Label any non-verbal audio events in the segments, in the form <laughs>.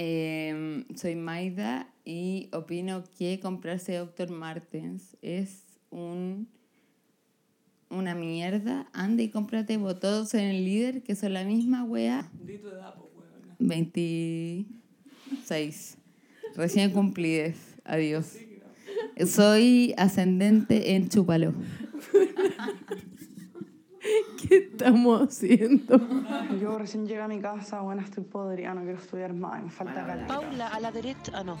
Eh, soy Maida y opino que comprarse Dr. Martens es un una mierda. Anda y cómprate bototos en el líder, que son la misma wea. Di tu edad, pues, weona. 26. Recién cumplides. Adiós. Soy ascendente en Chúpalo. <laughs> <laughs> ¿Qué estamos haciendo? Yo recién llegué a mi casa, bueno, estoy podrida, no quiero estudiar más, me falta caleta. Paula, a la derecha. Ah, no.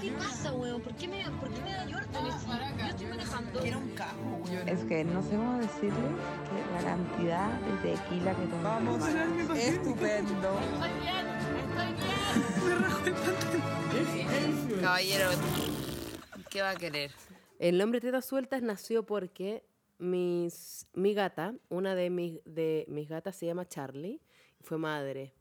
¿Qué pasa, weón? ¿Por qué me, por qué me da? Yo estoy manejando. Era un cajo, weón. Es que no sé cómo decirle que la cantidad de tequila que tomé. Vamos, estupendo. Caballero, ¿qué va a querer? El nombre Tetas Sueltas nació porque mis, mi gata, una de mis, de mis gatas se llama Charlie, fue madre.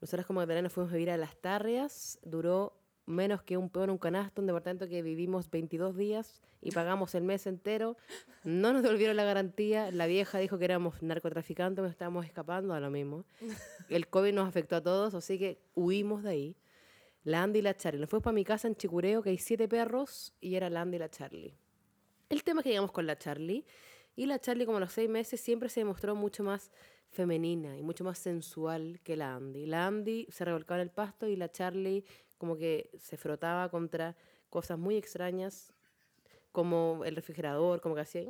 Nosotras como Magdalena fuimos a vivir a Las Tarrias, duró menos que un peón, un canasto, un departamento que vivimos 22 días y pagamos el mes entero. No nos devolvieron la garantía, la vieja dijo que éramos narcotraficantes, nos estábamos escapando a lo mismo. <laughs> El COVID nos afectó a todos, así que huimos de ahí. La Andy y la Charlie. Nos fuimos para mi casa en Chicureo, que hay siete perros, y era la Andy y la Charlie. El tema es que llegamos con la Charlie, y la Charlie, como a los seis meses, siempre se demostró mucho más femenina y mucho más sensual que la Andy. La Andy se revolcaba en el pasto y la Charlie como que se frotaba contra cosas muy extrañas, como el refrigerador, como que hacía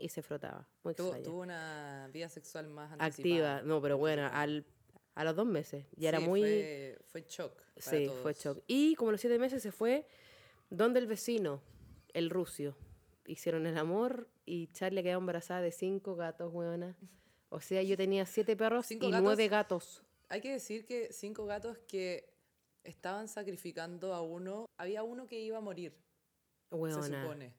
y se frotaba. Muy Tuvo, extraño. tuvo una vida sexual más Activa, anticipada. no, pero bueno, al, a los dos meses. Ya era muy... Fue, fue shock. para Sí, fue shock. Y como a los siete meses se fue donde el vecino, el rucio. Hicieron el amor y Charlie quedó embarazada de cinco gatos, weona. O sea, yo tenía siete perros ¿Cinco y gatos? nueve gatos. Hay que decir que cinco gatos que estaban sacrificando a uno. Había uno que iba a morir, se Weona. supone.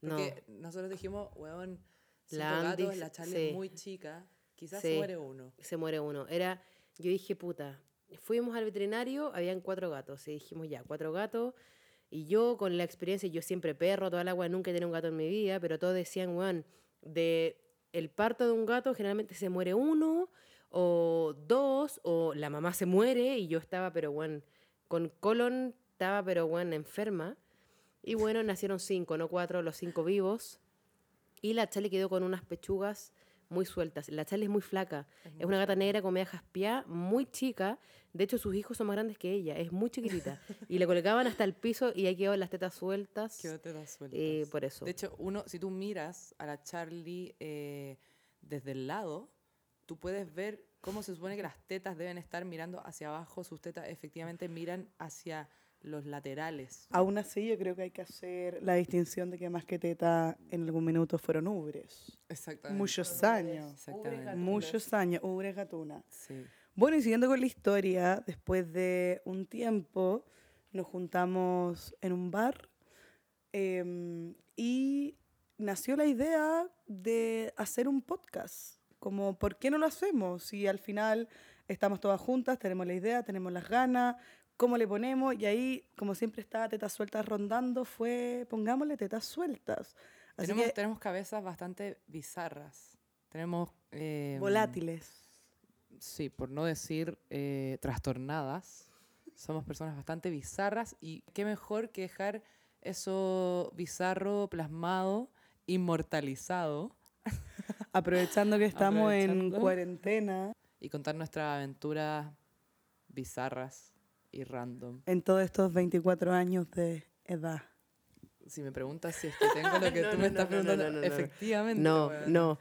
No. Porque nosotros dijimos, weón, cinco La gatos, se- la Charlie sí. es muy chica, quizás Sí. se muere uno. se muere uno. Era, yo dije, puta, fuimos al veterinario, habían cuatro gatos. Y dijimos, ya, cuatro gatos. Y yo, con la experiencia, yo siempre perro, toda la agua, nunca he tenido un gato en mi vida, pero todos decían, weón, de el parto de un gato generalmente se muere uno o dos, o la mamá se muere y yo estaba, pero bueno, con colon estaba, pero bueno, enferma. Y bueno, nacieron cinco, no cuatro, los cinco vivos. Y la Charlie quedó con unas pechugas muy sueltas. La Charlie es muy flaca. Es una gata negra con media jaspiá, muy chica. De hecho, sus hijos son más grandes que ella. Es muy chiquitita. <laughs> y le colgaban hasta el piso y ahí quedó las tetas sueltas. Qué tetas sueltas. eh, por eso. De hecho, uno, si tú miras a la Charlie eh, desde el lado, tú puedes ver cómo se supone que las tetas deben estar mirando hacia abajo. Sus tetas efectivamente miran hacia los laterales. Aún así, yo creo que hay que hacer la distinción de que más que teta en algún minuto fueron ubres. Exactamente. Muchos años. Exactamente. Muchos años, ubres gatuna. Sí. Bueno, y siguiendo con la historia, después de un tiempo nos juntamos en un bar em, y nació la idea de hacer un podcast. Como, ¿por qué no lo hacemos? Si al final estamos todas juntas, tenemos la idea, tenemos las ganas, ¿cómo le ponemos? Y ahí, como siempre estaba tetas sueltas rondando, fue, pongámosle tetas sueltas. Así Tenemos, que, tenemos cabezas bastante bizarras. Tenemos... eh, volátiles. Sí, por no decir eh, trastornadas. Somos personas bastante bizarras y qué mejor que dejar eso bizarro, plasmado, inmortalizado <laughs> Aprovechando que estamos en Aprovechando. cuarentena. y contar nuestras aventuras bizarras y random. en todos estos 24 años de edad. Si me preguntas si es que tengo lo que <laughs> No, tú no, me no, estás no, preguntando, no, no, no. efectivamente. No, weón. no.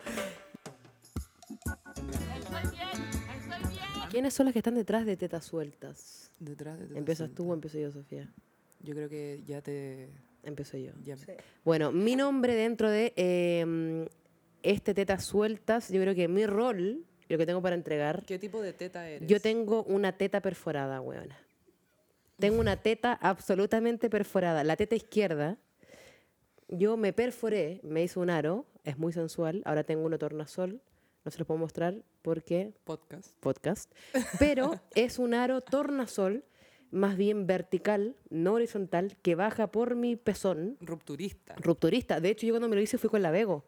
¿Quiénes son las que están detrás de tetas sueltas? Detrás de tetas ¿Empiezas tú o sueltas. empiezo yo, Sofía? Yo creo que ya te... Empiezo yo. ya- Bueno, mi nombre dentro de eh, este tetas sueltas, yo creo que mi rol, lo que tengo para entregar, ¿Qué tipo de teta eres? yo tengo una teta perforada, weona. Tengo una teta absolutamente perforada. La teta izquierda, yo me perforé, me hizo un aro, es muy sensual. Ahora tengo uno tornasol, no se los puedo mostrar porque Podcast. podcast. Pero <laughs> es un aro tornasol, más bien vertical, no horizontal, que baja por mi pezón, Rupturista. rupturista. De hecho, yo cuando me lo hice fui con la Bego.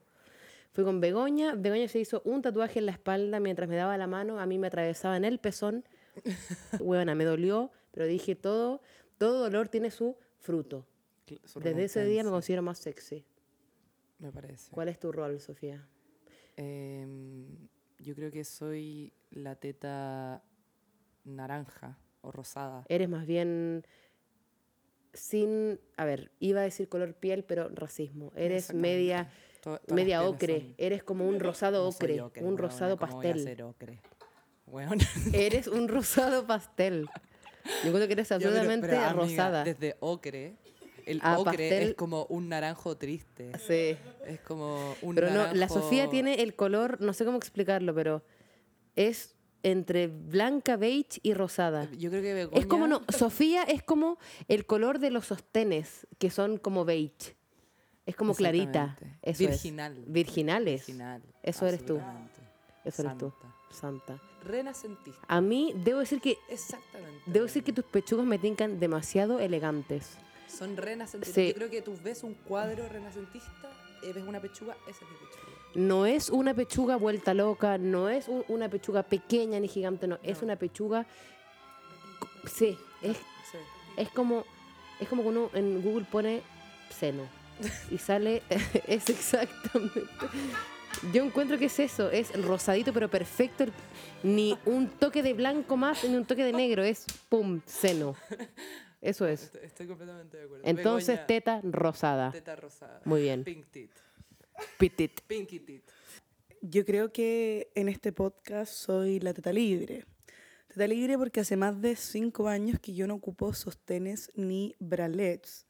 Fui con Begoña. Begoña se hizo un tatuaje en la espalda mientras me daba la mano. A mí me atravesaba en el pezón <laughs> Huevona, me dolió, pero dije todo, todo dolor tiene su fruto. Su Desde ese día me considero más sexy. Me parece. ¿Cuál es tu rol, Sofía? Em, yo creo que soy la teta naranja o rosada. Eres más bien sin, a ver, iba a decir color piel, pero racismo. Eres media media ocre. son- Eres como un rosado No ocre, un rosado ¿cómo voy a pastel. ser ocre? Weona. Eres un rosado pastel. <laughs> Yo creo que eres <laughs> pero- absolutamente pero, amiga, rosada. Desde ocre, el A ocre pastel. es como un naranjo triste. Sí. Es como un Pero no, la Sofía tiene el color, no sé cómo explicarlo, pero es entre blanca, beige y rosada. Yo creo que Begoña... Es como, no, Sofía es como el color de los sostenes, que son como beige. Es como clarita. Eso es. Virginal. Virginales. Virginal, Eso eres tú. Eso eres tú. Santa. Renacentista. A mí, debo decir que Exactamente. Debo decir que tus pechugas me tincan demasiado elegantes. Son renacentistas. Sí. Yo creo que tú ves un cuadro renacentista, ves una pechuga, esa es mi pechuga. No es una pechuga vuelta loca, no es un- una pechuga pequeña ni gigante, no, es una pechuga. Sí, es, Sí. es como es como cuando uno en Google pone seno y sale <laughs> es exactamente. Yo encuentro que es eso, es rosadito pero perfecto, ni un toque de blanco más ni un toque de negro, es pum, seno. Eso es. Estoy, estoy completamente de acuerdo. Entonces Begoña, teta rosada. teta rosada. Muy bien. Pink tit. Petit. Pinky tit. Yo creo que en este podcast soy la teta libre. Teta libre porque hace más de cinco años que yo no ocupo sostenes ni bralets.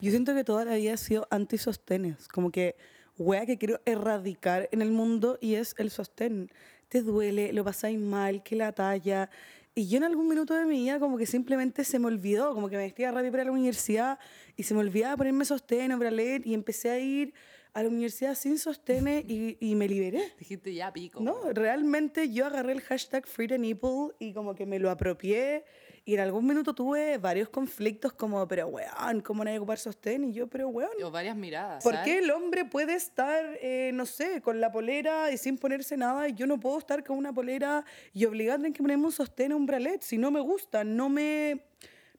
Yo siento que toda la vida he sido anti-sostenes. Como que, wea que quiero erradicar en el mundo y es el sostén. Te duele, lo pasáis mal, que la talla. Y yo en algún minuto de mi vida como que simplemente se me olvidó, como que me vestía rápido para la universidad y se me olvidaba ponerme sostén o bralet y empecé a ir a la universidad sin sostenes y, y me liberé. Dijiste ya pico. No, realmente yo agarré el hashtag Free the Nipple y como que me lo apropié y en algún minuto tuve varios conflictos como, pero weón, ¿cómo no hay que ocupar sostén? Y yo, pero weón, O varias miradas. ¿por qué el hombre puede estar, eh, no sé, con la polera y sin ponerse nada y yo no puedo estar con una polera y obligado a que ponerme un sostén o un bralet? Si no me gusta, no me,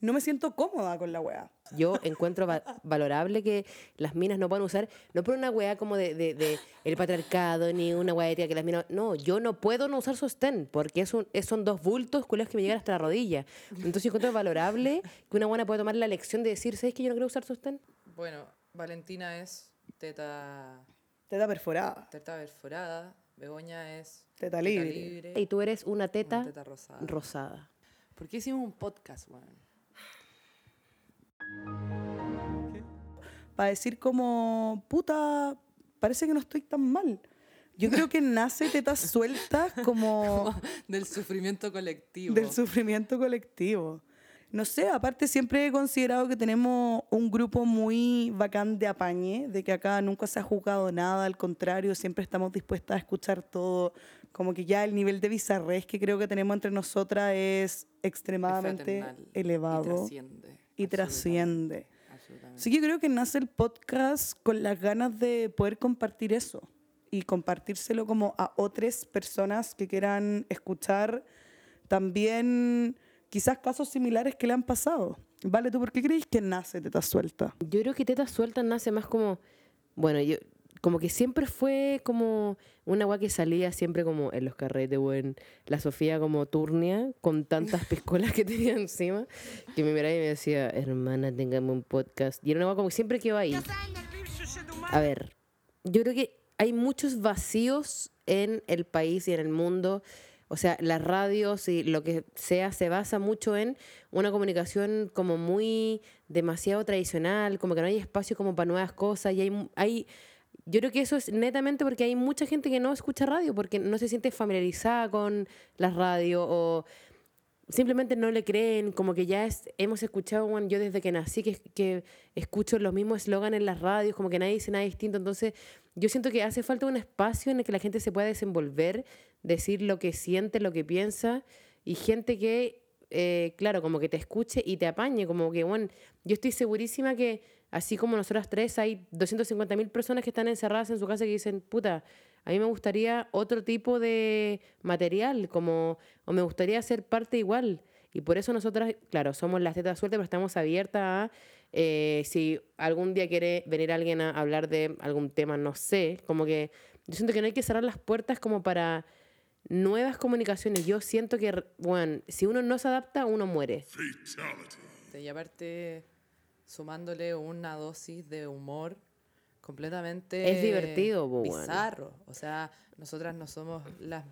no me siento cómoda con la weá. Yo encuentro va- valorable que las minas no puedan usar, no por una weá como de, de- de el patriarcado, ni una weá ética que las minas. No, yo no puedo no usar sostén, porque es un- es- son dos bultos culiados que me llegan hasta la rodilla. Entonces yo encuentro valorable que una buena puede tomar la lección de decir, ¿sabes que yo no quiero usar sostén? Bueno, Valentina es teta, Teta perforada, teta perforada. Begoña es teta libre. Y tú eres una una teta teta rosada. rosada. ¿Por qué hicimos un podcast, weón? Para decir como, puta, parece que no estoy tan mal. Yo creo que nace tetas <laughs> sueltas como Del sufrimiento colectivo. del sufrimiento colectivo. No sé, aparte siempre he considerado que tenemos un grupo muy bacán de apañe, de que acá nunca se ha jugado nada, al contrario, siempre estamos dispuestas a escuchar todo. Como que ya el nivel de bizarrés que creo que tenemos entre nosotras es extremadamente elevado Y trasciende. Y trasciende. Así que yo creo que nace el podcast con las ganas de poder compartir eso y compartírselo como a otras personas que quieran escuchar también quizás casos similares que le han pasado. Vale, ¿tú por qué crees que nace Teta Suelta? Yo creo que tetas sueltas nace más como, bueno, yo como que siempre fue como una weá que salía siempre como en los carretes, weón. La Sofía como turnia, con tantas piscolas que <laughs> tenía encima, que me miraba y me decía, hermana, tengamos un podcast. Y era una weá como que siempre quedó ahí. A ver, yo creo que hay muchos vacíos en el país y en el mundo. O sea, las radios y lo que sea se basa mucho en una comunicación como muy demasiado tradicional, como que no hay espacio como para nuevas cosas y hay, hay yo creo que eso es netamente porque hay mucha gente que no escucha radio porque no se siente familiarizada con la radio o simplemente no le creen, como que ya es, hemos escuchado, bueno, yo desde que nací que, que escucho los mismos eslogans en las radios, como que nadie dice nada distinto, entonces yo siento que hace falta un espacio en el que la gente se pueda desenvolver, decir lo que siente, lo que piensa, y gente que, eh, claro, como que te escuche y te apañe, como que, bueno, yo estoy segurísima que así como nosotras tres, hay 250.000 personas que están encerradas en su casa que dicen, puta, A mí me gustaría otro tipo de material, como, o me gustaría ser parte igual. Y por eso nosotras, claro, somos las tetas sueltas, pero estamos abiertas a, eh, si algún día quiere venir alguien a hablar de algún tema, no sé, como que yo siento que no hay que cerrar las puertas como para nuevas comunicaciones. Yo siento que, bueno, si uno no se adapta, uno muere. Y aparte, sumándole una dosis de humor completamente Es divertido, weón. bizarro. O sea, nosotras no somos las,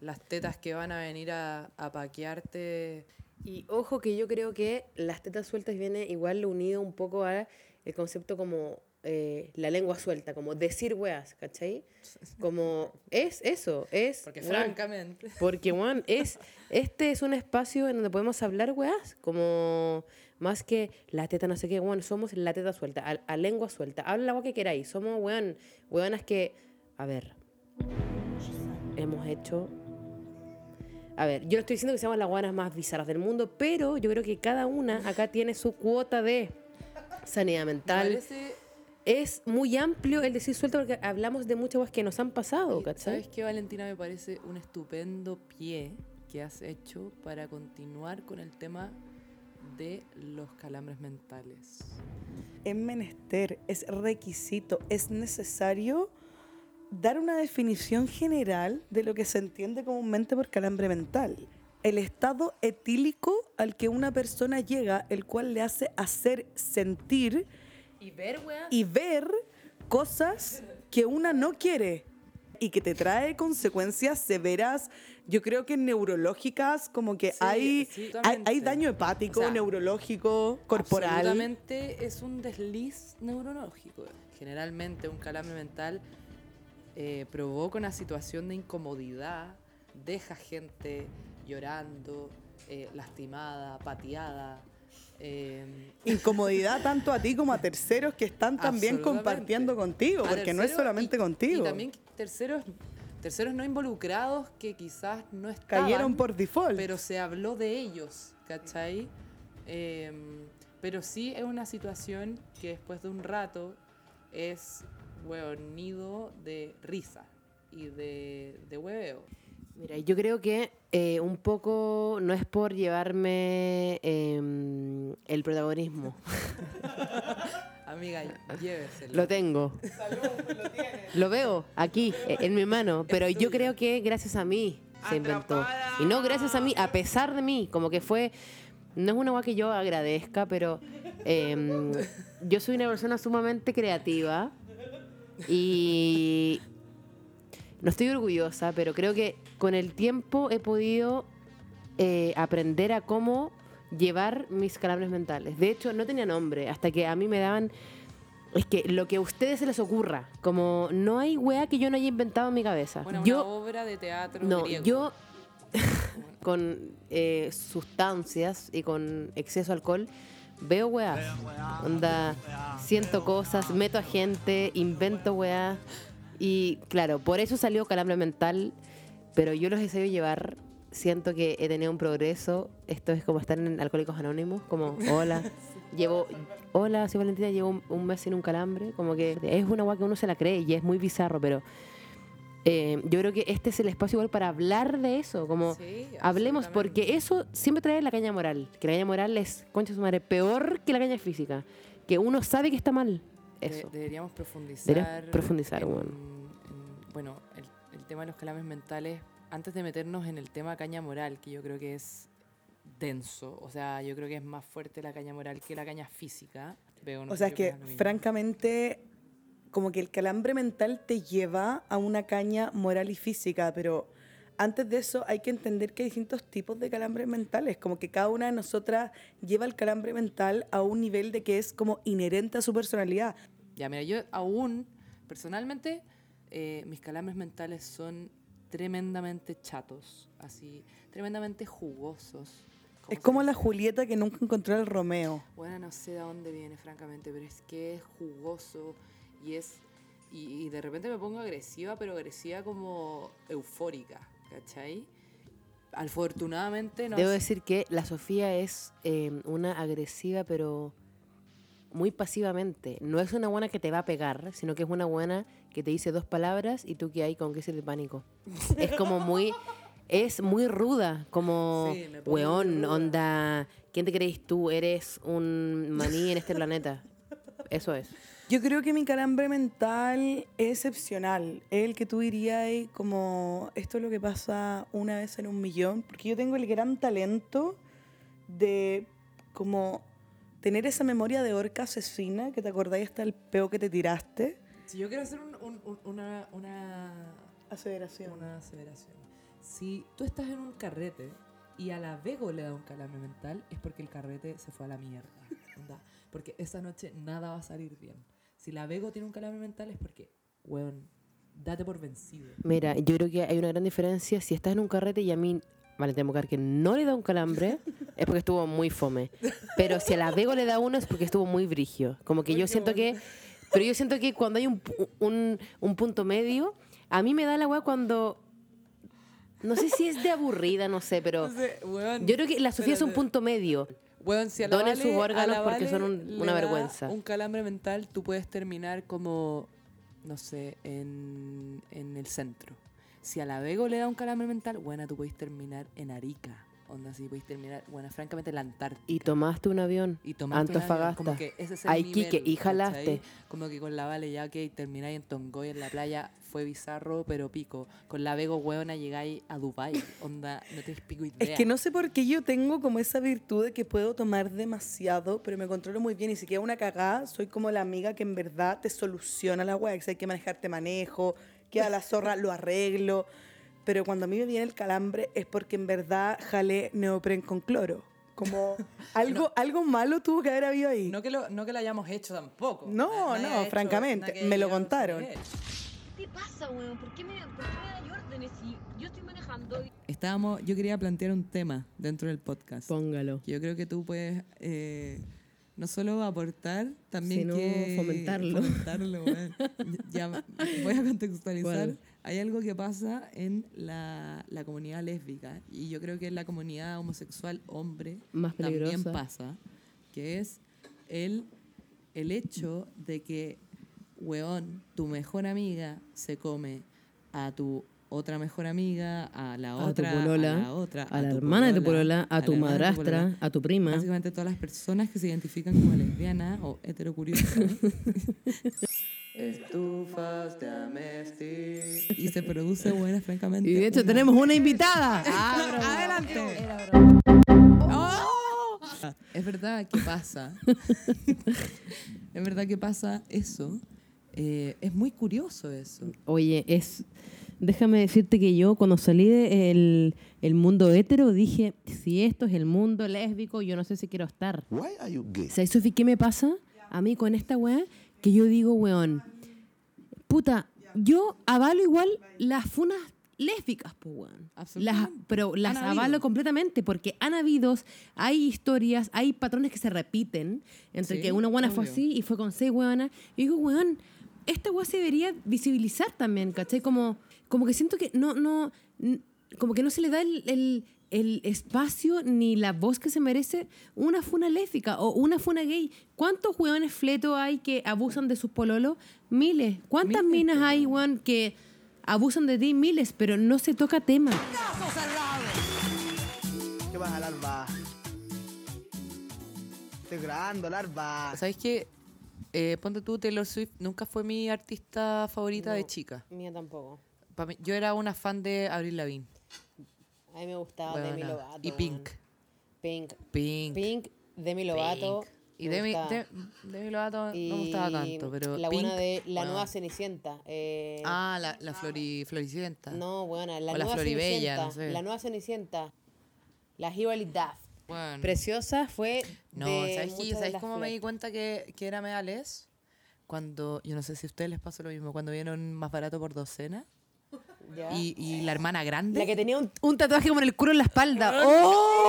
las tetas que van a venir a, a paquearte. Y ojo que yo creo que las tetas sueltas viene igual unido un poco a el concepto como eh, la lengua suelta, como decir weas, ¿cachai? <laughs> Como es eso, es... Porque weón, francamente... Porque, Juan, es, este es un espacio en donde podemos hablar, weas, como más que la teta no sé qué, weón, somos la teta suelta, a, a lengua suelta, habla la agua que queráis, somos, weón, weonas que, a ver, hemos hecho... A ver, yo no estoy diciendo que seamos las weonas más bizarras del mundo, pero yo creo que cada una acá tiene su cuota de sanidad me mental. parece- Es muy amplio el decir suelto porque hablamos de muchas cosas que nos han pasado, ¿cachai? ¿Sabes qué, Valentina? Me parece un estupendo pie que has hecho para continuar con el tema de los calambres mentales. es menester, es requisito, es necesario dar una definición general de lo que se entiende comúnmente por calambre mental. El estado etílico al que una persona llega, el cual le hace hacer sentir Y ver, weas. y ver cosas que una no quiere y que te trae consecuencias severas, yo creo que neurológicas, como que Sí, hay, sí, hay, daño hepático, O sea, neurológico, corporal. Absolutamente es un desliz neurológico. Generalmente un calambre mental eh, provoca una situación de incomodidad, deja gente llorando, eh, lastimada, pateada. Eh, Incomodidad tanto a ti como a terceros que están también compartiendo contigo, porque no es solamente y- contigo. Y también terceros, terceros no involucrados que quizás no estaban. Cayeron por default. pero se habló de ellos, ¿cachai? Em, pero sí es una situación que después de un rato es, weón, nido de risa y de, de hueveo. Mira, yo creo que eh, un poco no es por llevarme em, el protagonismo. <laughs> Amiga, lléveselo. Lo tengo. lo veo aquí, eh, en mi mano. Pero yo creo que gracias a mí se inventó. Y no gracias a mí, a pesar de mí. Como que fue. No es una cosa que yo agradezca, pero em, yo soy una persona sumamente creativa. Y no estoy orgullosa, pero creo que con el tiempo he podido eh, aprender a cómo llevar mis calambres mentales. De hecho, no tenía nombre, hasta que a mí me daban... Es que lo que a ustedes se les ocurra, como no hay wea que yo no haya inventado en mi cabeza. Bueno, yo, una obra de teatro no, griego. yo <laughs> con eh, sustancias y con exceso de alcohol veo weas. Onda, siento cosas, meto a gente, invento weas. Y claro, por eso salió Calambre Mental, pero yo los he sabido llevar. Siento que he tenido un progreso. Esto es como estar en Alcohólicos Anónimos, como, <laughs> hola, llevo, hola, soy Valentina, llevo un, un mes sin un calambre. Como que es una wea que uno se la cree y es muy bizarro, pero eh, yo creo que este es el espacio igual para hablar de eso, como Sí, hablemos, porque eso siempre trae la caña moral, que la caña moral es, concha de su madre, peor que la caña física, que uno sabe que está mal. De- Eso. deberíamos profundizar. Deberías profundizar, en- weón. en- bueno, el, el tema de los calambres mentales, antes de meternos en el tema caña moral, que yo creo que es denso, o sea, yo creo que es más fuerte la caña moral que la caña física. Veo, no O sea, es que francamente, como que el calambre mental te lleva a una caña moral y física, pero antes de eso hay que entender que hay distintos tipos de calambres mentales, como que cada una de nosotras lleva el calambre mental a un nivel de que es como inherente a su personalidad. Ya, mira, yo aún, personalmente, eh, mis calambres mentales son tremendamente chatos, así, tremendamente jugosos. Es como la? Julieta que nunca encontró al Romeo. Bueno, no sé de dónde viene, francamente, pero es que es jugoso y es. Y, y de repente me pongo agresiva, pero agresiva como eufórica, ¿cachai? Afortunadamente no. Debo sé- decir que la Sofía es eh, una agresiva, pero muy pasivamente. No es una buena que te va a pegar, sino que es una buena que te dice dos palabras y tú que hay con crisis de pánico. es como muy... Es muy ruda, como, Sí, weón, ruda. onda, ¿quién te crees tú? Eres un maní en este planeta. Eso es. Yo creo que mi calambre mental es excepcional. El que tú dirías como esto es lo que pasa una vez en un millón. Porque yo tengo el gran talento de como tener esa memoria de orca asesina que te acordáis hasta el peo que te tiraste. Si yo quiero hacer un- un- un- una, una, Aseveración. una aseveración. Si tú estás en un carrete y a la Vego le da un calambre mental, es porque el carrete se fue a la mierda. onda. Porque esa noche nada va a salir bien. Si la Vego tiene un calambre mental es porque, weón, date por vencido. Mira, yo creo que hay una gran diferencia. Si estás en un carrete y a mí, vale, tengo que no le da un calambre, es porque estuvo muy fome. Pero si a la Vego le da uno es porque estuvo muy brigio. Como que yo siento que. Pero yo siento que cuando hay un, un, un punto medio, a mí me da la weá cuando. No sé si es de aburrida, no sé, pero. Entonces, weón, Yo creo que la Sofía es un punto medio. Weón, si a la Donen Vale- sus a órganos la porque Vale son un- una vergüenza. Un calambre mental, tú puedes terminar como, no sé, en, en el centro. Si a la Vego le da un calambre mental, buena, tú puedes terminar en Arica. Onda, si puedes terminar, bueno, francamente, en la Antártica. Y tomaste un avión. Y tomaste un avión, Antofagasta. Como que ese es el A nivel, Iquique, y ¿cachai? jalaste. Como que con la Vale ya que termináis en Tongoy en la playa fue bizarro, pero pico. Con la Vego, hueona, llegáis a Dubai Onda, no tienes pico idea. Es que no sé por qué yo tengo como esa virtud de que puedo tomar demasiado, pero me controlo muy bien y si queda una cagada, soy como la amiga que en verdad te soluciona la weá, que si hay que manejarte manejo, queda la zorra, lo arreglo. Pero cuando a mí me viene el calambre es porque en verdad jalé neopren con cloro. Como <laughs> algo, algo malo tuvo que haber habido ahí. No que, lo, no que lo hayamos hecho tampoco. No, Nadie no, francamente, me lo contaron. ¿Qué te pasa, weón? ¿Por qué me, por qué me das órdenes si yo estoy manejando? y- Estábamos, yo quería plantear un tema dentro del podcast. Póngalo. Yo creo que tú puedes eh, no solo aportar, también Sino que fomentarlo. fomentarlo, <laughs> weón. ya voy a contextualizar. Hay algo que pasa en la, la comunidad lésbica y yo creo que en la comunidad homosexual hombre Más también pasa, que es el, el hecho de que, weón, tu mejor amiga se come a tu otra mejor amiga, a la A tu otra, polola, a la otra, a la tu hermana de tu polola, a tu madrastra, a tu prima. Básicamente todas las personas que se identifican como lesbianas o heterocuriosas. <laughs> Estufas de Amesti. Y se produce buena, francamente. Y de hecho una- tenemos una invitada. <laughs> ¡Adelante! Es verdad que pasa. es verdad que pasa eso. Eh, es muy curioso eso. Oye, es. Déjame decirte que yo cuando salí del el mundo hetero dije, si esto es el mundo lésbico, yo no sé si quiero estar. Why are you gay? ¿Sabes, Sofi, qué me pasa a mí con esta weá? Que yo digo, weón, puta, yo avalo igual las funas lésbicas, pues, weón. Las, pero las Han avalo habido. completamente porque han habido, hay historias, hay patrones que se repiten entre Sí, que una buena fue así y fue con seis weonas. Y digo, weón, esta weá se debería visibilizar también, ¿cachai? Como, como que siento que no, no, como que no se le da el, el- el espacio ni la voz que se merece una funa lésbica o una funa gay. ¿Cuántos weones fletos hay que abusan de sus pololos? Miles. ¿Cuántas Miles, minas hay, weón, que abusan de ti? Miles, pero no se toca tema. ¿Qué pasa, larva? Estoy grabando, larva. ¿Sabes qué? Eh, ponte tú, Taylor Swift nunca fue mi artista favorita de chica. Mía tampoco. Mí- yo era una fan de Avril Lavigne. A mí me gustaba. Demi Lovato. Y. Pink. Pink. Pink. Pink, Demi Lovato. Pink. Y Demi, de- Demi Lovato no me gustaba tanto, pero La Pink, buena de La. Nueva Cenicienta. eh, Ah, la, la Flori, Floricienta. No, buena. La O la Nueva Floribella, Cenicienta. no sé. La Nueva Cenicienta. La Hibali Daft. Bueno. Preciosa fue No, de ¿sabes, cómo me di cuenta que, que era medales? Cuando, yo no sé si a ustedes les pasó lo mismo, cuando vieron más barato por docena. Y, y la hermana grande. La que tenía un, un tatuaje como en el culo en la espalda. ¡Oh!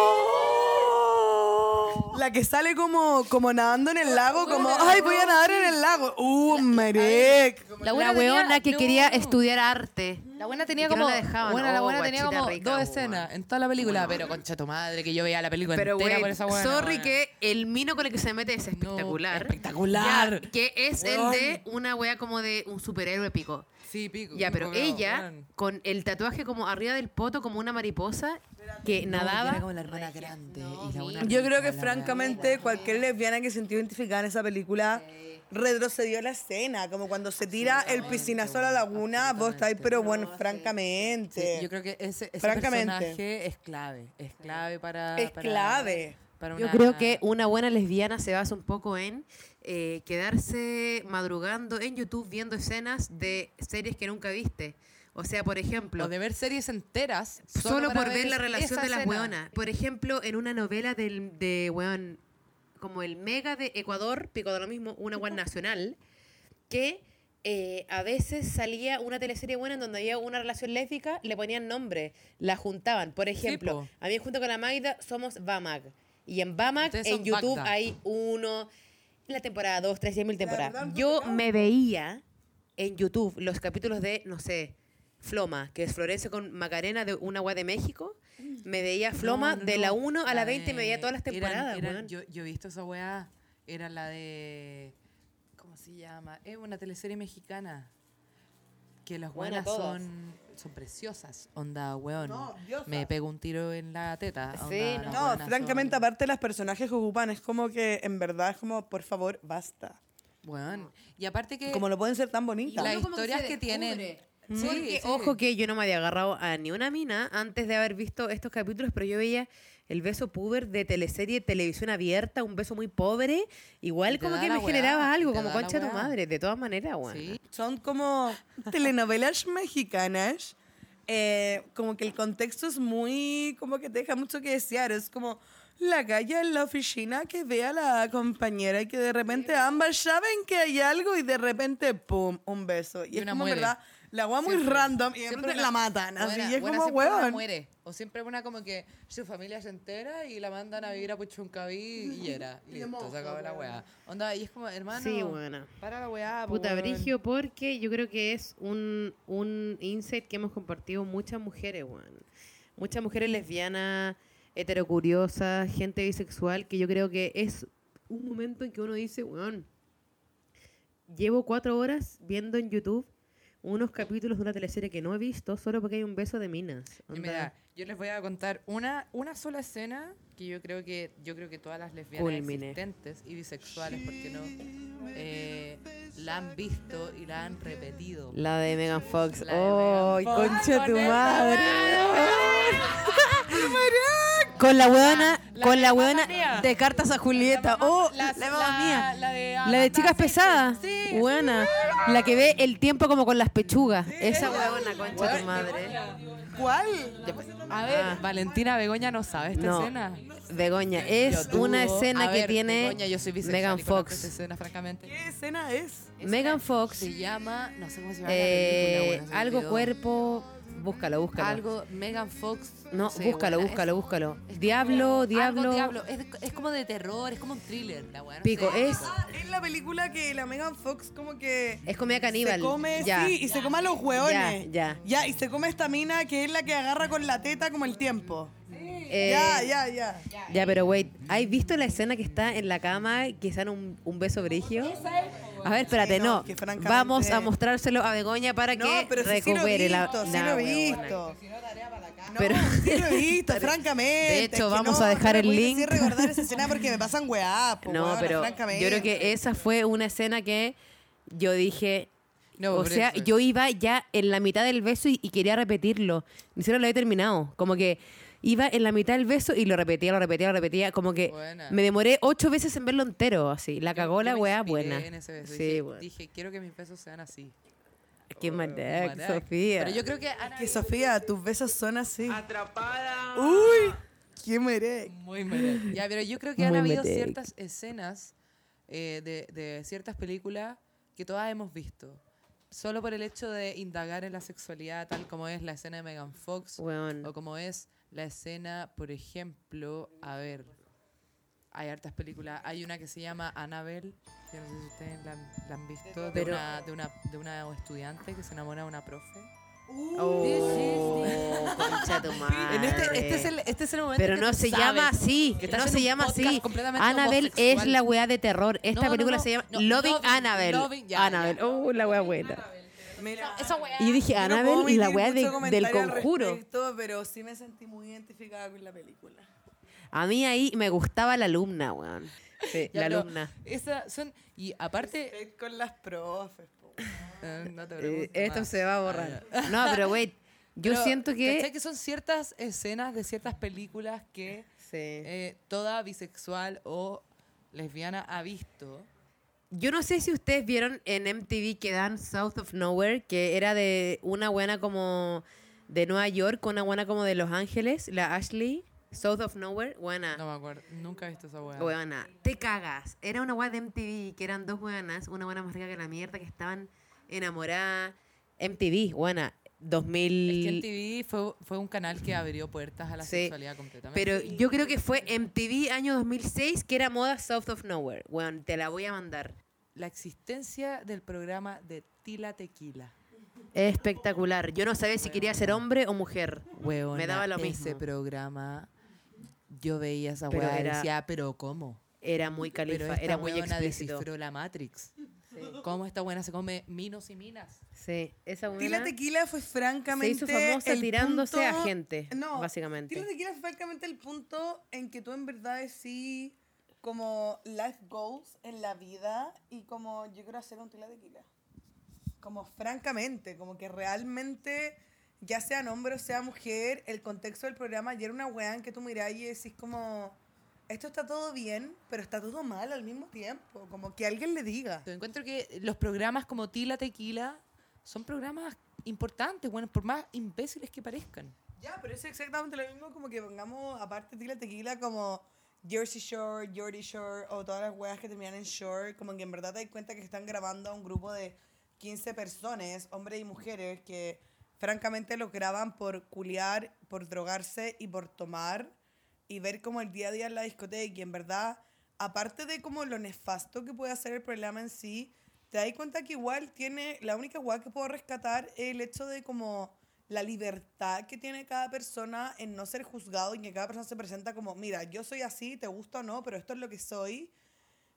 La que sale como, como nadando en el lago, como, ay, voy a nadar en el lago. Uh, marek. La, buena weona tenía- que quería no. estudiar arte. La buena tenía que no como. la dejaban. Bueno, la Oh, buena tenía como rica, dos weón. escenas en toda la película. Bueno. Pero concha tu madre, que yo veía la película Pero, entera por esa buena. sorry que el mino con el que se mete es espectacular. espectacular. Ya, que es el de una wea como de un superhéroe pico. Sí, pico. Ya, pero pico, ella, con el tatuaje como arriba del poto, como una mariposa, que No, nadaba. Era como la hermana grande. y la buena Yo creo que francamente cualquier lesbiana que se sintió identificada en esa película retrocedió la escena, como cuando se tira el piscinazo a la laguna, vos estáis, pero bueno, francamente. Sí, yo creo que ese, personaje es clave. Es clave para. Es para- clave. para Yo una- creo que una buena lesbiana se basa un poco en eh, quedarse madrugando en YouTube viendo escenas de series que nunca viste. O sea, por ejemplo, O de ver series enteras. solo, por ver la relación de las weonas. Por ejemplo, en una novela del, de weón, como el mega de Ecuador, pico de lo mismo, una weón nacional, que eh, a veces salía una teleserie buena en donde había una relación lésbica, le ponían nombre, la juntaban. Por ejemplo, po. a mí junto con la Maida somos Bamag. Y en Bamag, en YouTube hay uno, la temporada 2, 3, 10 mil temporadas. Yo me veía en YouTube los capítulos de, no sé, Floma, que es Florencia con Macarena de una agua de México. Me veía Floma No, de no, la 1 a la de- 20 y me veía todas las eran- temporadas. eran- weón. yo, yo he visto esa weá. Era la de. ¿Cómo se llama? Es una teleserie mexicana. Que las Buena buenas son, son preciosas. Onda, weón. No, me pego un tiro en la teta. Sí, onda, no. las No, francamente, son- aparte las personajes que ocupan, es como que en verdad es como, por favor, basta. Weón. Y aparte que. Como no pueden ser tan bonitas. las que historias se que tienen. Sí, Porque, sí. ojo que yo no me había agarrado a ni una mina antes de haber visto estos capítulos, pero yo veía el beso puber de teleserie, televisión abierta, un beso muy pobre, igual como que me weá, generaba algo, como concha tu madre, de todas maneras, weón. Sí. Son como <laughs> telenovelas mexicanas. eh, como que el contexto es muy, como que te deja mucho que desear. Es como la galla en la oficina que ve a la compañera y que de repente ambas saben que hay algo y de repente, ¡pum!, un beso. Y, Y es una como, muere. ¿verdad? La agua muy Siempre. random y de Siempre una- la matan. Así, buena- y es buena como, siempre una weón. muere. O siempre una como que su familia se entera y la mandan a vivir a Puchuncaví y <laughs> era. Y listo, se acabó la weá. Onda, y es como, hermano. Sí, buena. Para la weá, po, Puta weón. brigio, porque yo creo que es un, un insight que hemos compartido muchas mujeres, weón. Muchas mujeres lesbianas, heterocuriosas, gente bisexual, que yo creo que es un momento en que uno dice, weón, llevo cuatro horas viendo en YouTube unos capítulos de una teleserie que no he visto solo porque hay un beso de minas. Y yo les voy a contar una, una sola escena que yo creo que yo creo que todas las lesbianas Culmine. existentes y bisexuales, porque no, eh, la han visto y la han repetido. La de Megan Fox. La de ¡Ay, Megan Fox. concha tu madre! <laughs> Con la huevona, La con la huevona de cartas a Julieta. oh, la, mamá mía. La de, La de chicas pesadas. Sí, Buena. La que ve el tiempo como con las pechugas. Esa huevona, concha tu madre. ¿Cuál? A ver, Ah. Valentina Begoña no sabe esta No. escena. Begoña, es Yo una escena A que ver, tiene Begoña, yo soy bisexual Megan esta Fox. escena, francamente. ¿Qué escena es? Megan Fox, Se llama, no sé cómo se llama la eh, película, bueno, se me algo olvidó. cuerpo. Búscalo, búscalo. Algo, Megan Fox. no, sé, búscalo, buena, búscalo, es- búscalo. es Diablo, como- diablo. algo diablo. Es, es como de terror, es como un thriller, la weá. no Pico, sé, es-. Ah, es la película que la Megan Fox como que... Es comedia caníbal. Se come, ya. sí, y se come a los hueones. Ya, ya. Ya, y se come esta mina que es la que agarra con la teta como el tiempo. Eh, ya, ya, ya. Ya, pero wait, ¿has visto la escena que está en la cama que se dan un, un beso brigio? A ver, espérate, Sí, no, no. que francamente- Vamos a mostrárselo a Begoña para No, que pero sí, sí lo he recupere la. visto, sí lo he visto. No, Pero- sí lo he visto, <laughs> francamente. De Es hecho, que vamos no, a dejar el link. decir recordar <laughs> esa escena porque me pasan weá, po, No, weona, pero francamente. yo creo que esa fue una escena que yo dije. No, o sea, eso. yo iba ya en la mitad del beso y, y quería repetirlo. Ni siquiera lo había terminado. Como que iba en la mitad del beso y lo repetía, lo repetía, lo repetía. Como que Buena. me demoré ocho veces en verlo entero, así. La cagó Yo la weá buena. en ese beso. Sí, dije, bueno. dije, quiero que mis besos sean así. Qué Oh, maldad. Sofía. Pero yo creo que Ana Que Sofía, tus besos son así. Atrapada. Uy, qué mere. Muy merengue. Ya, pero yo creo que Muy han habido merengue. ciertas escenas eh, de, de ciertas películas que todas hemos visto. Solo por el hecho de indagar en la sexualidad, tal como es la escena de Megan Fox, Weón. o como es la escena, por ejemplo, a ver, hay hartas películas. Hay una que se llama Annabelle, que no sé si ustedes la, han- la han visto, de, Pero- una, de, una, de una estudiante que se enamora de una profe. Oh, concha tu madre. En este, este, es el, este es el momento Pero que no se sabes llama así. que No se llama así. Annabelle es la weá de terror. Esta No, película no. se llama No, Loving Loving, Annabelle. Loving, ya, Annabelle. ya. Oh, la weá buena. Mira, Esa weá. Y yo dije, Annabelle y la weá de- del conjuro. respecto, pero sí me sentí muy identificada con la película. A mí ahí me gustaba la alumna, weón. Sí, Ya, la alumna. Esa son, y aparte, con las profes. po. eh, no te Eh, pregunto esto más. se va a borrar. No, pero wait. Yo Pero, siento ¿cachai que. que son ciertas escenas de ciertas películas que Sí. eh, toda bisexual o lesbiana ha visto. Yo no sé si ustedes vieron en MTV que dan South of Nowhere, que era de una buena como de Nueva York, una buena como de Los Ángeles, la Ashley. South of Nowhere, buena. No me acuerdo, nunca he visto esa weá. Buena. Te cagas. Era una weá de MTV, que eran dos buenas, una buena más rica que la mierda, que estaban enamoradas. MTV, buena. 2000. Es que MTV fue, fue un canal que abrió puertas a la Sí, sexualidad completamente. Pero yo creo que fue MTV año 2006, que era moda South of Nowhere. Bueno, te la voy a mandar. La existencia del programa de Tila Tequila. Es espectacular. Yo no sabía si quería ser hombre o mujer. Me daba lo Ese mismo. programa, yo veía esa Pero weá y decía, pero ¿cómo? Era muy Pero califa, esta era muy explícito. descifró la Matrix. ¿Cómo esta buena se come minos y minas? Sí, esa Tila buena Tequila fue se francamente. hizo famosa el tirándose a punto- gente, No, básicamente. Tila Tequila fue francamente el punto en que tú en verdad decís como life goals en la vida y como yo quiero hacer un Tila Tequila. Como francamente, como que realmente, ya sea hombre o sea mujer, el contexto del programa ayer una weá en que tú mirás y decís como. Esto está todo bien, pero está todo mal al mismo tiempo. Como que alguien le diga. Yo encuentro que los programas como Tila Tequila son programas importantes, bueno, por más imbéciles que parezcan. Ya, pero es exactamente lo mismo como que pongamos aparte Tila Tequila como Jersey Shore, Geordie Shore o todas las weas que terminan en Shore, como que en verdad te das cuenta que están grabando a un grupo de 15 personas, hombres y mujeres, que francamente los graban por culiar, por drogarse y por tomar y ver como el día a día en la discoteca. Y en verdad, aparte de como lo nefasto que puede hacer el programa en sí, te das cuenta que igual tiene, la única wea que puedo rescatar es el hecho de como la libertad que tiene cada persona en no ser juzgado y que cada persona se presenta como, mira, yo soy así, te gusta o no, pero esto es lo que soy.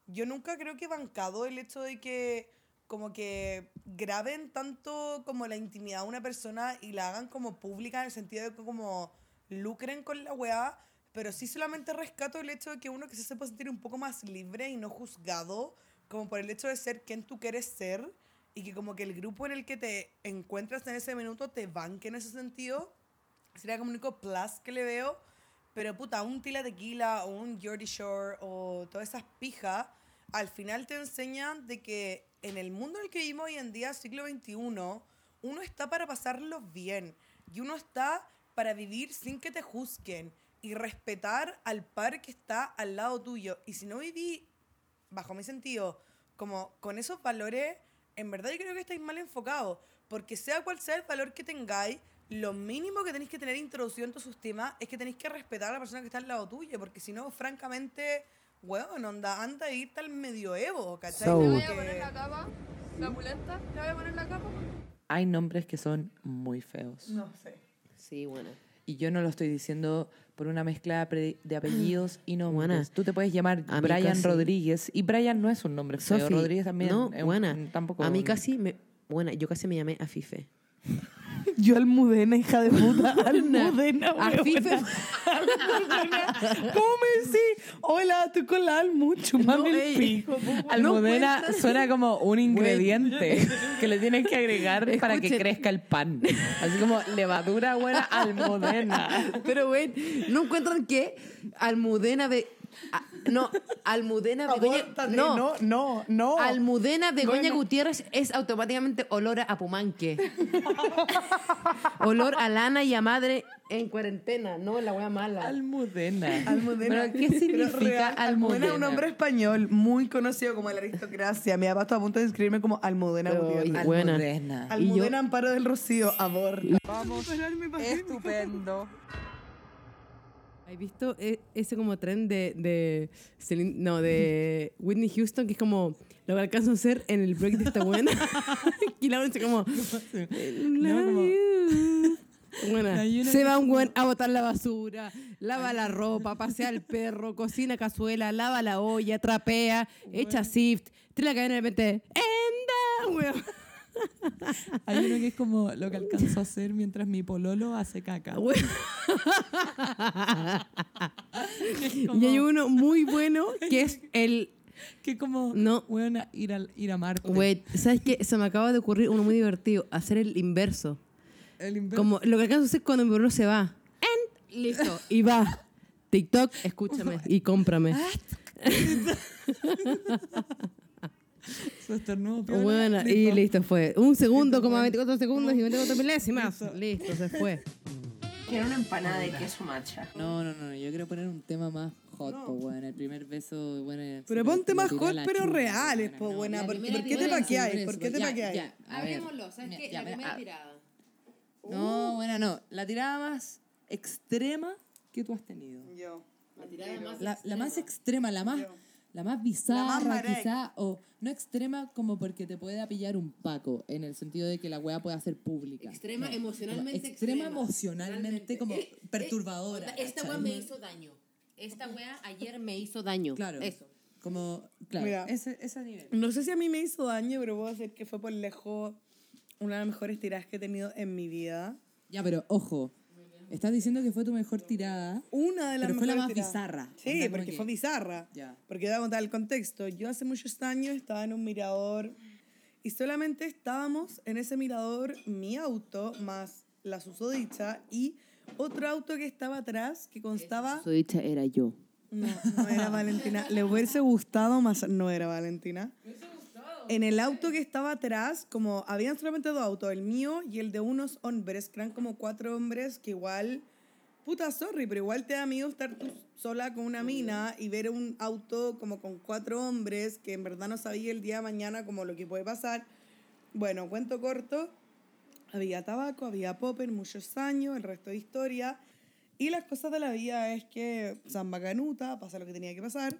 Yo nunca creo que he bancado el hecho de que como que graben tanto como la intimidad de una persona y la hagan como pública en el sentido de que como lucren con la weá, pero sí solamente rescato el hecho de que uno que se sepa sentir un poco más libre y no juzgado, como por el hecho de ser quien tú quieres ser y que como que el grupo en el que te encuentras en ese minuto te banque en ese sentido, sería como el único plus que le veo, pero puta, un Tila Tequila o un Geordie Shore o todas esas pijas, al final te enseñan de que en el mundo en el que vivimos hoy en día, siglo XXI, uno está para pasarlo bien y uno está para vivir sin que te juzguen y respetar al par que está al lado tuyo. Y si no viví, bajo mi sentido, como con esos valores, en verdad yo creo que estáis mal enfocados. Porque sea cual sea el valor que tengáis, lo mínimo que tenéis que tener introducido en tu sistema es que tenéis que respetar a la persona que está al lado tuyo. Porque si no, francamente, weón, onda, anda a irte al medioevo, ¿cachai? So- Como ¿Le voy a poner la capa? ¿La pulenta? ¿Le voy a poner la capa? Hay nombres que son muy feos. No sé. Sí, bueno. Y yo no lo estoy diciendo por una mezcla de de apellidos y nombres. Buena. Tú te puedes llamar A Brian casi- Rodríguez y Brian no es un nombre feo. Sofi, Rodríguez también. No, es un- tampoco A mí un- casi me... Buena, yo casi me llamé Afife. Yo Almudena, hija de puta. <laughs> Almudena. Almudena. <laughs> ¿Cómo me decís? Hola, estoy con la Almu, chumame No, el pico. Almudena suena como un ingrediente <laughs> que le tienes que agregar para que crezca el pan. Así como levadura buena almudena. Pero, güey, ¿no encuentran que Almudena de... ah, no, Almudena Begoña... Abórtate, No, no, no, no. Almudena Begoña Bueno. Gutiérrez es automáticamente olor a pumanque. olor a lana y a madre en cuarentena, no la wea mala. Almudena. Almudena. ¿Pero qué Pero significa real, almudena? es un nombre español muy conocido como la aristocracia. Mi papá está a punto de inscribirme como Almudena Pero, Gutiérrez. buena. Almudena. Almudena Amparo del Rocío, amor. Estupendo. ¿Has visto e- ese como tren de, de Celine- no, de Whitney Houston que es como lo que alcanzo a hacer en el break de esta buena? <laughs> <laughs> y la dice como <laughs> No. Hay una Se va un buen a botar la basura, lava la ropa, pasea al perro, cocina cazuela, lava la olla, trapea, echa sift, tira la cadena y de repente ¡Enda! weón! Hay uno que es como lo que alcanzo a hacer mientras mi pololo hace caca. <laughs> Es Y hay uno muy bueno que es el Que como, No. weón, ir a, ir a Marte. Wait, ¿sabes qué? Se me acaba de ocurrir uno muy divertido. Hacer el inverso. El inverso. Como lo que alcanzo a hacer cuando mi perro se va. En- listo. Y va. TikTok, escúchame <laughs> y cómprame. <laughs> Su estornudo piola, Bueno, y listo, fue. Un segundo, como 24 segundos y 24 milésimas. Listo, se fue. Quiero una empanada de queso matcha. No, no, no, yo quiero poner un tema más hot, po, weón. El primer beso, bueno. Pero ponte más hot, pero reales, po, buena. La ¿Por, ¿por qué te paqueáis? por ¿Por eso, qué te paqueáis? ver. ¿sabes qué? ya, La primera ah, tirada. No, bueno, no. La tirada más extrema que tú has tenido. Yo. La tirada más La, la más extrema, la más, la más bizarra, marec. quizá, o no extrema como porque te pueda pillar un paco, en el sentido de que la weá pueda ser pública. Extrema No, emocionalmente como extrema. extrema. emocionalmente, como Eh, <laughs> eh, perturbadora. Esta ¿cachai? weá me hizo daño. Esta weá ayer me hizo daño. Claro. Eso. Como, claro, Mira. ese, ese nivel. No sé si a mí me hizo daño, pero puedo decir que fue por lejos una de las mejores tiradas que he tenido en mi vida. Ya, pero ojo, estás diciendo que fue tu mejor tirada. Una de las Pero fue la mejores más tiradas. bizarra. Sí, porque que- fue bizarra. Ya. Porque voy a contar el contexto. Yo hace muchos años estaba en un mirador y solamente estábamos en ese mirador mi auto más la susodicha y otro auto que estaba atrás que constaba... Su dicha era yo. No, no era Valentina. Le hubiese gustado más, no era Valentina. En el auto que estaba atrás, como habían solamente dos autos, el mío y el de unos hombres, que eran como cuatro hombres que igual, puta, sorry, pero igual te da miedo estar tú sola con una mina y ver un auto como con cuatro hombres que en verdad no sabía el día de mañana como lo que puede pasar. Bueno, cuento corto, había tabaco, había popper, muchos años, el resto de historia. Y las cosas de la vida es que Samba Canuta, pasa lo que tenía que pasar.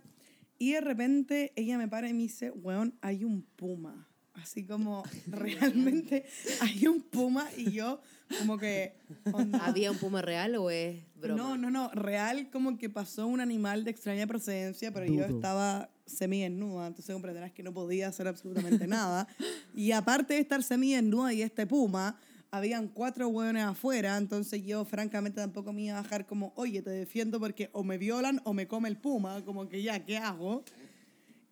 Y de repente ella me para y me dice, weón, hay un puma. Así como, <laughs> realmente hay un puma y yo como que... onda, ¿Había un puma real o es broma? no, no, no, real como que pasó un animal de extraña procedencia, pero yo estaba semi-desnuda, entonces comprenderás que no podía hacer absolutamente nada. <laughs> Y aparte de estar semi-desnuda y este puma, habían cuatro hueones afuera, entonces yo francamente tampoco me iba a bajar como, oye, te defiendo porque o me violan o me come el puma, como que ya, ¿qué hago?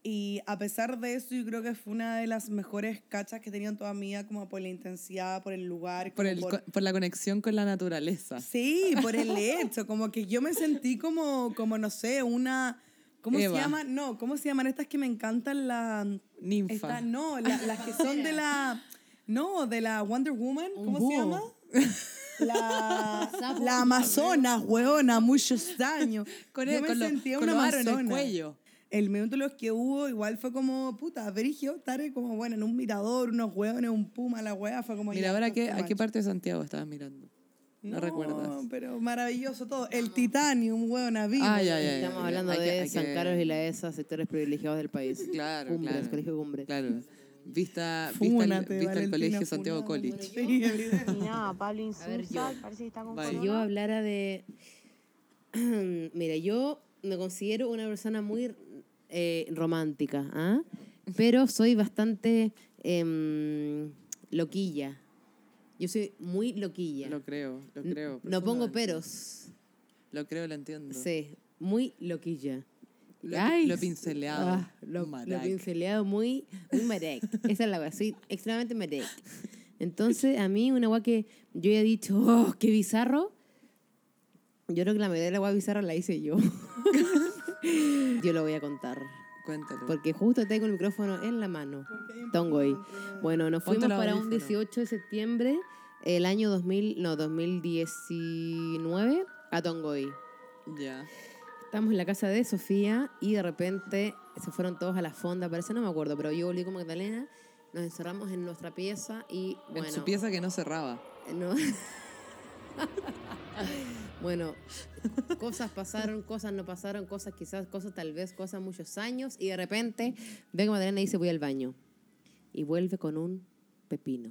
Y a pesar de eso, yo creo que fue una de las mejores cachas que en toda mi vida, como por la intensidad, por el lugar. Por, el, co- por la conexión con la naturaleza. Sí, por el hecho, como que yo me sentí como, como no sé, una... ¿Cómo Eva. se llaman? No, ¿cómo se llaman estas que me encantan? La, Ninfa. esta- no, la- las que son de la... <laughs> No, de la Wonder Woman, ¿cómo se llama? <laughs> La, la Amazonas, hueona, muchos años. <laughs> Con, yo el- me con, lo- sentía con una aros en el amazona. cuello. El los que hubo, igual fue como, puta, Berigio, estar como, bueno, en un mirador, unos hueones, un puma, la hueá, fue como... Mira, ahora no, qué, ¿a qué parte de Santiago estabas mirando? No, recuerdas. pero maravilloso todo. El titanium, hueón, vivo. Ah, ya, ya, Estamos ya. hablando que- de hay San que- Carlos y la ESA, sectores privilegiados del país. Claro, Cumbres, claro. colegio Cumbres. Claro. Vista, vista, el, Fúnate, vista el Valentina, colegio Santiago. College. Y nada, Pablo ver, insulta, yo. parece que está con. Si yo hablara de... <clears throat> Mira, yo me considero una persona muy eh, romántica, ¿ah? pero soy bastante em, loquilla. Yo soy muy loquilla. Lo creo, lo creo. No pongo peros. Lo creo, lo entiendo. Sí, muy loquilla. Lo, lo pinceleado. ah, lo, lo Marac. pinceleado muy, muy marec. Esa es la weá, soy extremadamente marec. Entonces, a mí, una weá que yo he dicho, oh, qué bizarro. Yo creo que la mayoría de la weá bizarra la hice yo. <laughs> yo lo voy a contar. Cuéntalo. Porque justo tengo el micrófono en la mano. Tongoy. Bueno, nos fuimos para un audífonos. 18 de septiembre, el año 2000, no, 2019, a Tongoy. Ya. Estamos en la casa de Sofía y de repente se fueron todos a la fonda, parece, no me acuerdo, pero yo volví con Magdalena, nos encerramos en nuestra pieza y bueno, En su pieza que no cerraba. no, <laughs> Bueno, cosas pasaron, cosas no pasaron, cosas quizás, cosas tal vez, cosas muchos años. Y de repente, venga Madalena y dice, voy al baño. Y vuelve con un pepino.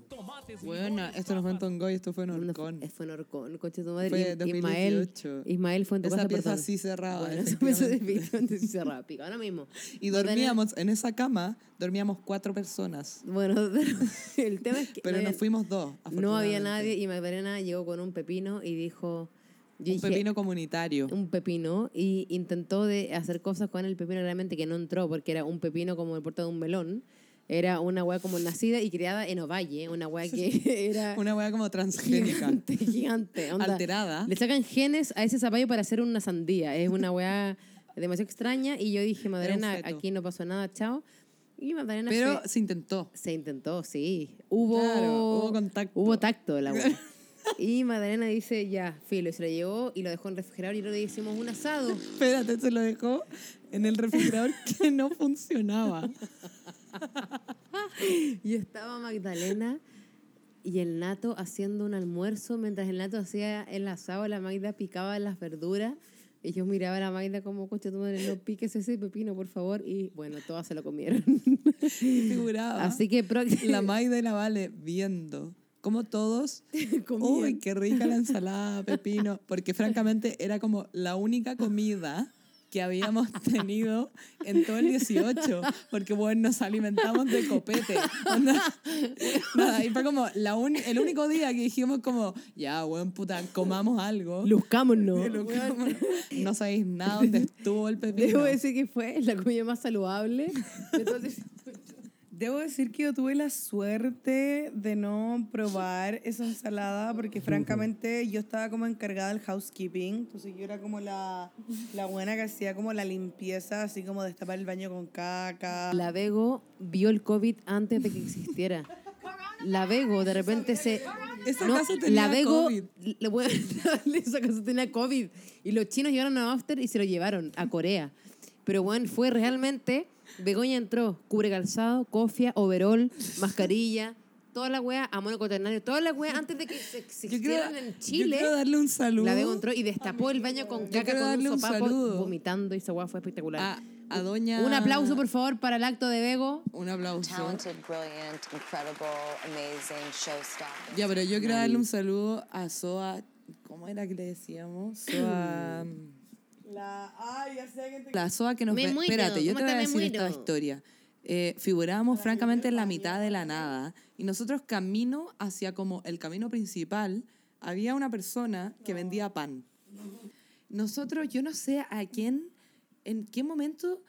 Bueno, esto no fue en Tongoy, esto fue en Orcón. eh, Fue en Orcón, coche tu madre. Fue Y- Ismael, 2018. Ismael fue en tu Esa casa. pieza perdón. sí cerrada, Bueno, <laughs> esa pieza definitivamente sí cerrada. Pico, ahora mismo. <laughs> Y dormíamos en esa cama, dormíamos cuatro personas. Bueno, <laughs> el tema es que... Pero no nos fuimos dos. No había nadie y Magdalena llegó con un pepino y dijo... yo Un dije, pepino comunitario. un pepino y intentó de hacer cosas con el pepino realmente que no entró porque era un pepino como el porta de un melón. Era una weá como nacida y criada en Ovalle, una weá que <laughs> <laughs> era Una hueá como transgénica. gigante, gigante. onda. Alterada. Le sacan genes a ese zapallo para hacer una sandía. Es una weá demasiado extraña y yo dije, Madalena, aquí no pasó nada, chao. Y Magdalena Pero se, se intentó. se intentó, sí. Hubo, Claro, hubo contacto. Hubo tacto la weá. <laughs> Y Magdalena dice, ya, filo, y se lo llevó y lo dejó en el refrigerador y luego le hicimos un asado. Espérate, se lo dejó en el refrigerador que no funcionaba. <laughs> Y estaba Magdalena y el Nato haciendo un almuerzo mientras el Nato hacía el asado, la Magda picaba las verduras. Y yo miraba a la Magda como, coche tu madre, no piques ese pepino, por favor. Y bueno, todas se lo comieron. <laughs> Figuraba. Así que La <laughs> Maida y la Vale viendo como todos, uy, qué rica la ensalada, pepino, porque francamente era como la única comida que habíamos <laughs> tenido en todo el 18, porque bueno, nos alimentamos de copete. Onda, <laughs> nada, y fue como la el único día que dijimos como, ya, weón, puta, comamos algo. Luzcámonos. <laughs> Luzcámonos. No sabéis nada dónde estuvo el pepino. Debo decir que fue la comida más saludable. de todo el 18. Debo decir que yo tuve la suerte de no probar esa ensalada porque francamente yo estaba como encargada del housekeeping, entonces yo era como la, la buena que hacía como la limpieza, así como destapar el baño con caca. La Vego vio el COVID antes de que existiera. La Vego de repente se... Esa No, casa tenía la Vego, COVID. le voy a darle esa casa tenía COVID. Y los chinos llegaron a After y se lo llevaron a Corea. Pero bueno, fue realmente... Begoña entró, cubre calzado, cofia, overol, mascarilla, toda la wea, amonio cuaternario, toda la wea antes de que se Yo quiero, existieran en yo Chile. quiero darle un saludo. La Bego entró y destapó el baño con caca con un un sopapo, saludo. vomitando y esa wea fue espectacular. a, a doña... Un aplauso, por favor, para el acto de Bego. Un aplauso. Talented, brilliant, incredible, amazing, showstopper. Ya, pero yo quiero darle un saludo a Soa. ¿Cómo era que le decíamos? Soa. <clears throat> La, ay, ya sé que te... La Soa que nos Me ve- muero, Espérate, yo ¿cómo te voy a decir esta historia. Eh, figurábamos francamente en la mitad de la nada y nosotros camino hacia como el camino principal había una persona que vendía pan. Nosotros, yo no sé a quién, en qué momento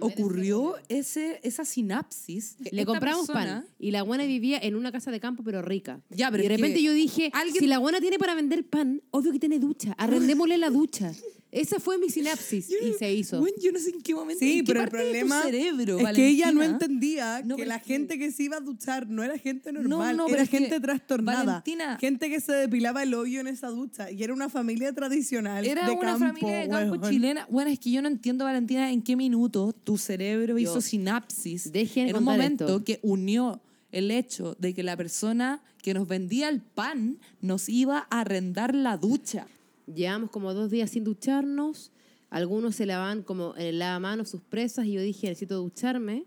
ocurrió ese, esa sinapsis. Le compramos persona- pan y la buena vivía en una casa de campo pero rica. Ya, pero y de repente yo dije, si la buena tiene para vender pan, obvio que tiene ducha, arrendémosle la ducha. Esa fue mi sinapsis y se hizo. Bueno, yo no sé en qué momento. Sí, en qué pero el parte de tu problema cerebro, es que ella no entendía No, que la gente que se iba a duchar no era gente normal, no, pero era gente trastornada. Valentina- gente que se depilaba el hoyo en esa ducha y era una familia tradicional Era de una campo, familia de campo chilena. Bueno, es que yo no entiendo, Valentina, en qué minuto tu cerebro hizo Dios. sinapsis Dejen en un momento esto. que unió el hecho de que la persona que nos vendía el pan nos iba a arrendar la ducha. Llevamos como dos días sin ducharnos. Algunos se lavaban como en el lavamanos sus presas y yo dije, necesito ducharme.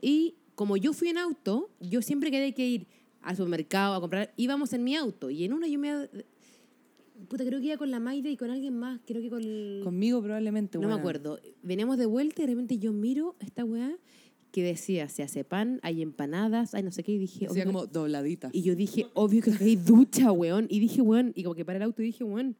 Y como yo fui en auto, yo siempre que había que ir al supermercado a comprar, íbamos en mi auto. Y en una yo me... Puta, creo que iba con la Maida y con alguien más. Creo que con... el- Conmigo probablemente, no me buena. acuerdo. Veníamos de vuelta y de repente yo miro esta weá que decía, se hace pan, hay empanadas, hay no sé qué. Y dije... Decía obvio- como dobladita. y yo dije, obvio que hay ducha, weón. Y dije, weón, y como que para el auto y dije, weón,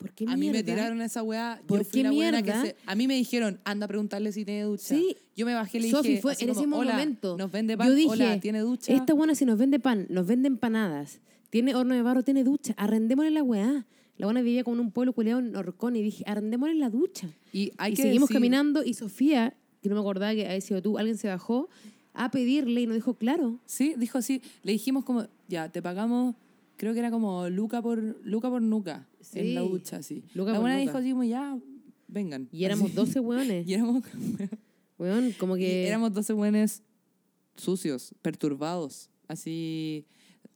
¿por qué A mí me tiraron esa weá. ¿Por yo fui qué la que mierda? se- A mí me dijeron, anda a preguntarle si tiene ducha. Sí. Yo me bajé y le Sofi, dije, fue en ese como, "Hola, momento. nos vende pan, Yo dije, hola, ¿tiene ducha? esta buena si nos vende pan, nos vende empanadas, tiene horno de barro, tiene ducha, arrendémosle la weá. La buena vivía como en un pueblo culeado en Orcón y dije, arrendémosle la ducha. Y hay y que seguimos decir- caminando y Sofía, que no me acordaba que había sido tú, alguien se bajó a pedirle y nos dijo, claro. Sí, dijo así. Le dijimos como, ya, te pagamos, creo que era como Luca por, Luca por Nuca en la Sí. ducha, así. Luca la buena dijo así como, ya, vengan. Y éramos Así. 12 weones. <laughs> y éramos, Weón, como y que... éramos 12 buenos sucios, perturbados, así.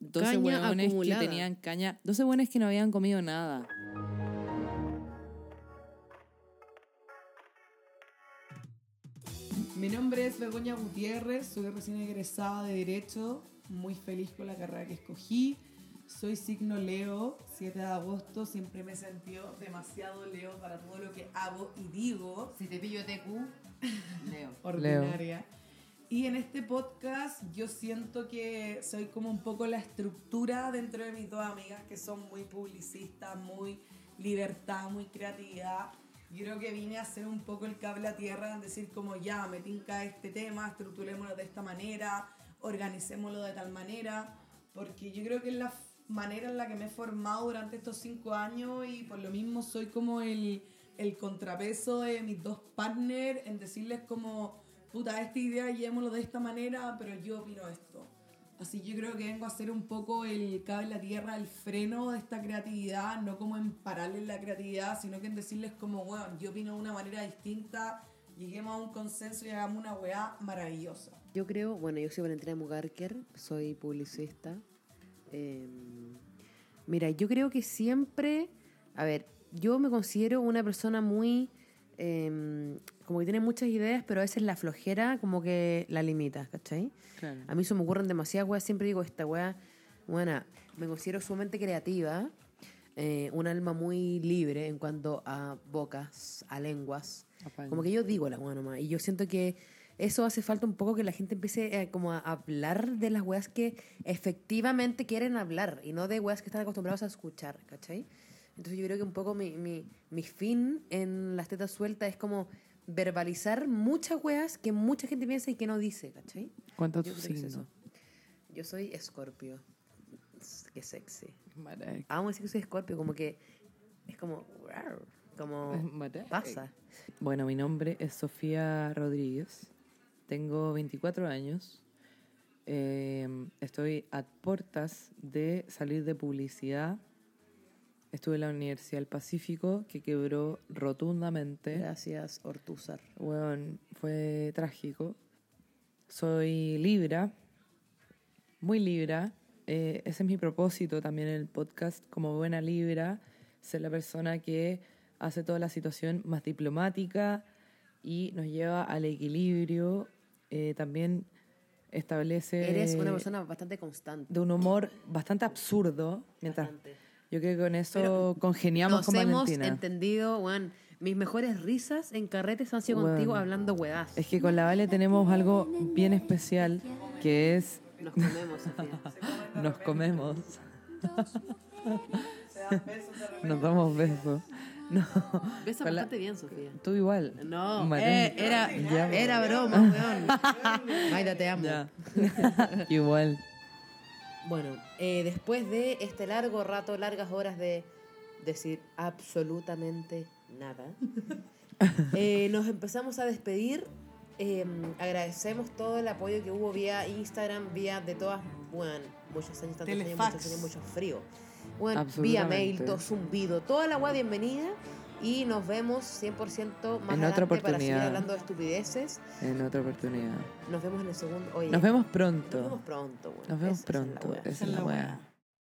12 Caña hueones que acumulada. tenían caña. 12 hueones que no habían comido nada. Mi nombre es Begoña Gutiérrez, soy recién egresada de Derecho, muy feliz con la carrera que escogí. Soy signo Leo, 7 de agosto, siempre me he sentido demasiado Leo para todo lo que hago y digo. Si te pillo TQ, <laughs> Leo. ordinaria. Y en este podcast yo siento que soy como un poco la estructura dentro de mis dos amigas que son muy publicistas, muy libertad, muy creatividad. Yo creo que vine a hacer un poco el cable a tierra, en decir como ya, me tinca este tema, estructurémoslo de esta manera, organicémoslo de tal manera, porque yo creo que es la manera en la que me he formado durante estos cinco años y por lo mismo soy como el, el contrapeso de mis dos partners en decirles como, puta, esta idea llevémoslo de esta manera, pero yo opino esto. Así yo creo que vengo a hacer un poco el cable a tierra, el freno de esta creatividad, no como en pararles la creatividad, sino que en decirles como, bueno, yo opino de una manera distinta, lleguemos a un consenso y hagamos una weá maravillosa. Yo creo, bueno, yo soy Valentina Mugarker, soy publicista. Eh, mira, yo creo que siempre, a ver, yo me considero una persona muy, eh, como que tiene muchas ideas, pero a veces la flojera como que la limita, ¿cachai? Claro. A mí se me ocurren demasiadas weas, siempre digo, esta wea, buena, me considero sumamente creativa, eh, un alma muy libre en cuanto a bocas, a lenguas. Apaño. Como que yo digo la wea nomás. Y yo siento que eso hace falta un poco que la gente empiece eh, como a hablar de las weas que efectivamente quieren hablar y no de weas que están acostumbrados a escuchar, ¿cachai? Entonces yo creo que un poco mi, mi, mi fin en las tetas sueltas es como verbalizar muchas weas que mucha gente piensa y que no dice, ¿cachai? ¿Cuánto Yo tu es signo? Yo soy escorpio. Qué sexy. Maraca. Amo decir que soy escorpio, como que es como... Como Maraca. pasa. Bueno, mi nombre es Sofía Rodríguez. Tengo 24 años. Eh, estoy a puertas de salir de publicidad. Estuve en la Universidad del Pacífico, que quebró rotundamente. Gracias, Ortúzar. Bueno, fue trágico. Soy Libra, muy Libra. Eh, ese es mi propósito también en el podcast, como buena Libra, ser la persona que hace toda la situación más diplomática y nos lleva al equilibrio. Eh, también establece... Eres una persona bastante constante. De un humor bastante absurdo. Mientras, Bastante. yo creo que con eso Pero congeniamos Nos con hemos Valentina. entendido, weón. Mis mejores risas en carretes han sido Weón. contigo hablando weás. Es que con la Vale tenemos algo bien especial, que es... Nos comemos. <laughs> Nos comemos. Nos damos besos. No. <laughs> Besa con la- bastante bien, Sofía. Tú igual. No, eh, era, Ya. era broma, <laughs> weón. Maida, te amo. Ya. <laughs> igual. Bueno, eh, después de este largo rato, largas horas de decir absolutamente nada, eh, nos empezamos a despedir. Eh, agradecemos todo el apoyo que hubo vía Instagram, vía de todas, bueno, muchos años, tantos años, muchos años, mucho frío. Bueno, vía mail, todo zumbido, toda la agua bienvenida. Y nos vemos 100% más En otra adelante para seguir oportunidad. hablando de estupideces. En otra oportunidad. Nos vemos en el segundo. Oye, Nos vemos pronto. Nos vemos pronto. bueno. Nos vemos Esa- esa es la pronto. wea. Esa es la weá.